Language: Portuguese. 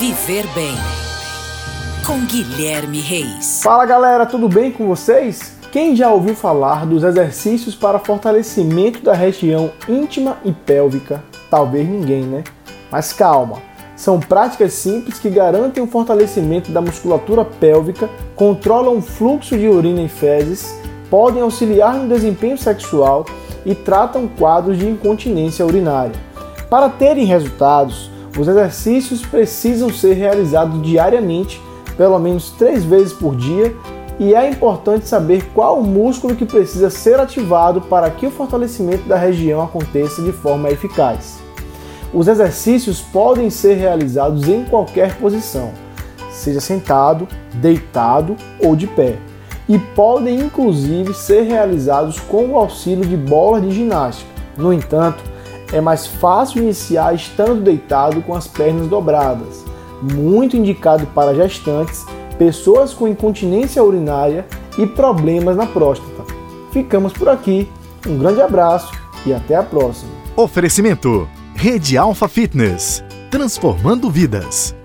Viver Bem com Guilherme Reis. Fala galera, tudo bem com vocês? Quem já ouviu falar dos exercícios para fortalecimento da região íntima e pélvica? Talvez ninguém, né? Mas calma, são práticas simples que garantem o fortalecimento da musculatura pélvica, controlam o fluxo de urina e fezes, podem auxiliar no desempenho sexual e tratam quadros de incontinência urinária. Para terem resultados, os exercícios precisam ser realizados diariamente, pelo menos três vezes por dia, e é importante saber qual o músculo que precisa ser ativado para que o fortalecimento da região aconteça de forma eficaz. Os exercícios podem ser realizados em qualquer posição, seja sentado, deitado ou de pé, e podem inclusive ser realizados com o auxílio de bolas de ginástica. No entanto, é mais fácil iniciar estando deitado com as pernas dobradas, muito indicado para gestantes, pessoas com incontinência urinária e problemas na próstata. Ficamos por aqui, um grande abraço e até a próxima. Oferecimento Rede Alfa Fitness, transformando vidas.